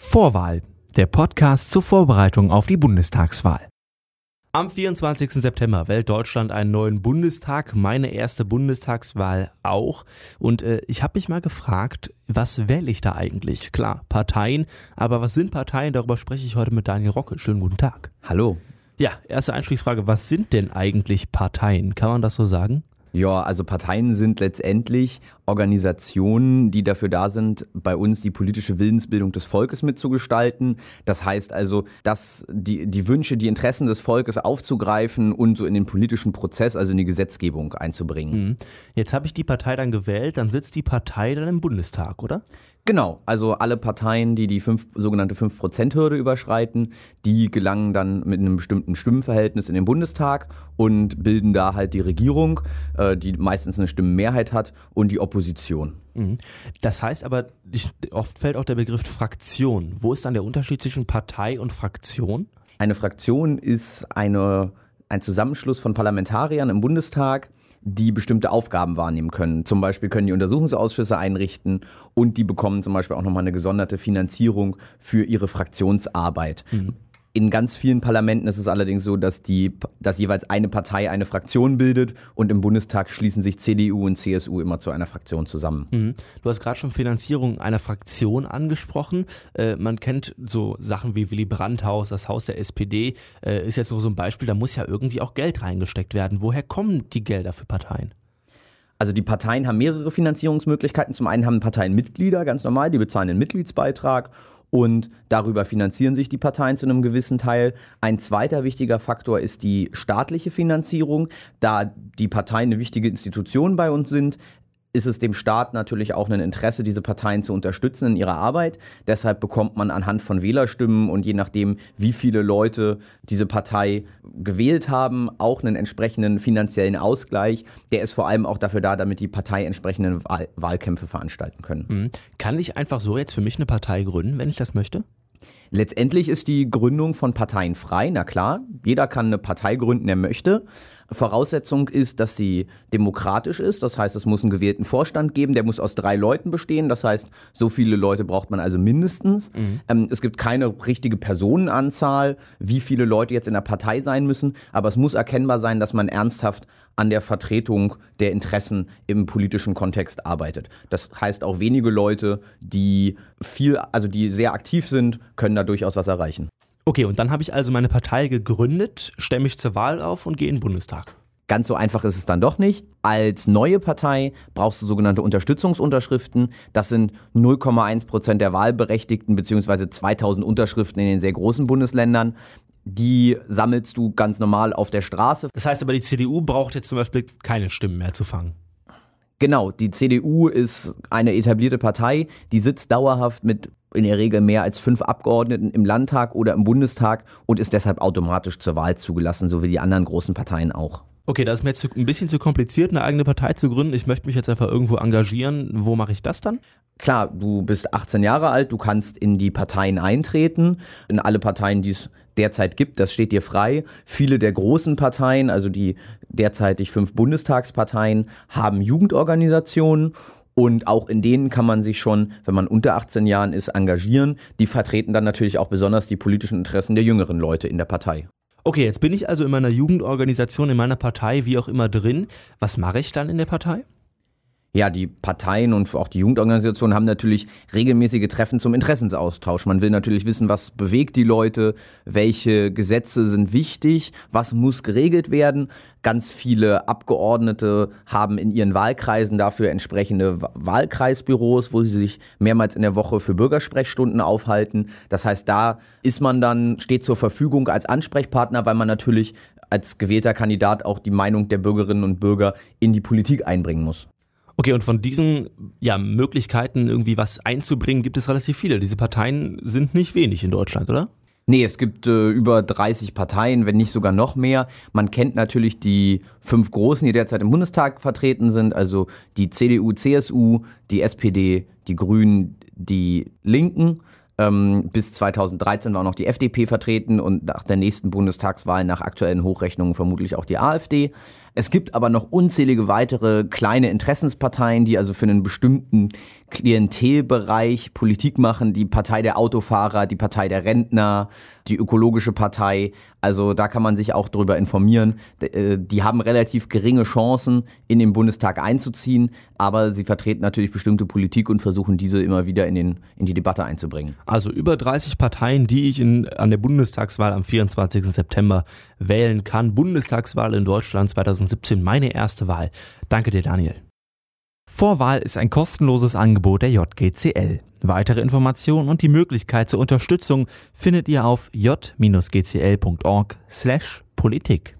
Vorwahl, der Podcast zur Vorbereitung auf die Bundestagswahl. Am 24. September wählt Deutschland einen neuen Bundestag, meine erste Bundestagswahl auch. Und äh, ich habe mich mal gefragt, was wähle ich da eigentlich? Klar, Parteien, aber was sind Parteien? Darüber spreche ich heute mit Daniel Rocke. Schönen guten Tag. Hallo. Ja, erste Einstiegsfrage, was sind denn eigentlich Parteien? Kann man das so sagen? Ja, also Parteien sind letztendlich Organisationen, die dafür da sind, bei uns die politische Willensbildung des Volkes mitzugestalten. Das heißt also, dass die, die Wünsche, die Interessen des Volkes aufzugreifen und so in den politischen Prozess, also in die Gesetzgebung einzubringen. Mhm. Jetzt habe ich die Partei dann gewählt, dann sitzt die Partei dann im Bundestag, oder? Genau, also alle Parteien, die die fünf, sogenannte 5%-Hürde überschreiten, die gelangen dann mit einem bestimmten Stimmenverhältnis in den Bundestag und bilden da halt die Regierung, äh, die meistens eine Stimmenmehrheit hat und die Opposition. Mhm. Das heißt aber, oft fällt auch der Begriff Fraktion. Wo ist dann der Unterschied zwischen Partei und Fraktion? Eine Fraktion ist eine, ein Zusammenschluss von Parlamentariern im Bundestag, die bestimmte Aufgaben wahrnehmen können. Zum Beispiel können die Untersuchungsausschüsse einrichten und die bekommen zum Beispiel auch nochmal eine gesonderte Finanzierung für ihre Fraktionsarbeit. Mhm. In ganz vielen Parlamenten ist es allerdings so, dass, die, dass jeweils eine Partei eine Fraktion bildet und im Bundestag schließen sich CDU und CSU immer zu einer Fraktion zusammen. Mhm. Du hast gerade schon Finanzierung einer Fraktion angesprochen. Äh, man kennt so Sachen wie Willy Brandt-Haus, das Haus der SPD, äh, ist jetzt noch so ein Beispiel, da muss ja irgendwie auch Geld reingesteckt werden. Woher kommen die Gelder für Parteien? Also die Parteien haben mehrere Finanzierungsmöglichkeiten. Zum einen haben Parteien Mitglieder, ganz normal, die bezahlen den Mitgliedsbeitrag und darüber finanzieren sich die Parteien zu einem gewissen Teil. Ein zweiter wichtiger Faktor ist die staatliche Finanzierung. Da die Parteien eine wichtige Institution bei uns sind, ist es dem Staat natürlich auch ein Interesse, diese Parteien zu unterstützen in ihrer Arbeit. Deshalb bekommt man anhand von Wählerstimmen und je nachdem, wie viele Leute diese Partei gewählt haben, auch einen entsprechenden finanziellen Ausgleich. Der ist vor allem auch dafür da, damit die Partei entsprechende Wahl Wahlkämpfe veranstalten können. Mhm. Kann ich einfach so jetzt für mich eine Partei gründen, wenn ich das möchte? Letztendlich ist die Gründung von Parteien frei, na klar. Jeder kann eine Partei gründen, der möchte. Voraussetzung ist, dass sie demokratisch ist. Das heißt, es muss einen gewählten Vorstand geben, der muss aus drei Leuten bestehen. Das heißt, so viele Leute braucht man also mindestens. Mhm. Ähm, es gibt keine richtige Personenanzahl, wie viele Leute jetzt in der Partei sein müssen. Aber es muss erkennbar sein, dass man ernsthaft an der Vertretung der Interessen im politischen Kontext arbeitet. Das heißt, auch wenige Leute, die viel, also die sehr aktiv sind, können da durchaus was erreichen. Okay, und dann habe ich also meine Partei gegründet, stelle mich zur Wahl auf und gehe in den Bundestag. Ganz so einfach ist es dann doch nicht. Als neue Partei brauchst du sogenannte Unterstützungsunterschriften. Das sind 0,1 Prozent der Wahlberechtigten beziehungsweise 2000 Unterschriften in den sehr großen Bundesländern. Die sammelst du ganz normal auf der Straße. Das heißt aber, die CDU braucht jetzt zum Beispiel keine Stimmen mehr zu fangen. Genau, die CDU ist eine etablierte Partei, die sitzt dauerhaft mit in der Regel mehr als fünf Abgeordneten im Landtag oder im Bundestag und ist deshalb automatisch zur Wahl zugelassen, so wie die anderen großen Parteien auch. Okay, das ist mir jetzt ein bisschen zu kompliziert, eine eigene Partei zu gründen. Ich möchte mich jetzt einfach irgendwo engagieren. Wo mache ich das dann? Klar, du bist 18 Jahre alt, du kannst in die Parteien eintreten, in alle Parteien, die es derzeit gibt, das steht dir frei. Viele der großen Parteien, also die derzeitig fünf Bundestagsparteien, haben Jugendorganisationen und auch in denen kann man sich schon, wenn man unter 18 Jahren ist, engagieren. Die vertreten dann natürlich auch besonders die politischen Interessen der jüngeren Leute in der Partei. Okay, jetzt bin ich also in meiner Jugendorganisation, in meiner Partei, wie auch immer drin. Was mache ich dann in der Partei? Ja, die Parteien und auch die Jugendorganisationen haben natürlich regelmäßige Treffen zum Interessensaustausch. Man will natürlich wissen, was bewegt die Leute, welche Gesetze sind wichtig, was muss geregelt werden. Ganz viele Abgeordnete haben in ihren Wahlkreisen dafür entsprechende Wahlkreisbüros, wo sie sich mehrmals in der Woche für Bürgersprechstunden aufhalten. Das heißt, da ist man dann, steht zur Verfügung als Ansprechpartner, weil man natürlich als gewählter Kandidat auch die Meinung der Bürgerinnen und Bürger in die Politik einbringen muss. Okay, und von diesen ja, Möglichkeiten, irgendwie was einzubringen, gibt es relativ viele. Diese Parteien sind nicht wenig in Deutschland, oder? Nee, es gibt äh, über 30 Parteien, wenn nicht sogar noch mehr. Man kennt natürlich die fünf großen, die derzeit im Bundestag vertreten sind, also die CDU, CSU, die SPD, die Grünen, die Linken. Ähm, bis 2013 war auch noch die FDP vertreten und nach der nächsten Bundestagswahl nach aktuellen Hochrechnungen vermutlich auch die AfD. Es gibt aber noch unzählige weitere kleine Interessensparteien, die also für einen bestimmten Klientelbereich Politik machen, die Partei der Autofahrer, die Partei der Rentner, die ökologische Partei. Also da kann man sich auch darüber informieren. Äh, die haben relativ geringe Chancen, in den Bundestag einzuziehen, aber sie vertreten natürlich bestimmte Politik und versuchen diese immer wieder in, den, in die Debatte einzubringen. Also über 30 Parteien, die ich in, an der Bundestagswahl am 24. September wählen kann. Bundestagswahl in Deutschland 2017, meine erste Wahl. Danke dir, Daniel. Vorwahl ist ein kostenloses Angebot der JGCL. Weitere Informationen und die Möglichkeit zur Unterstützung findet ihr auf j-gcl.org/politik.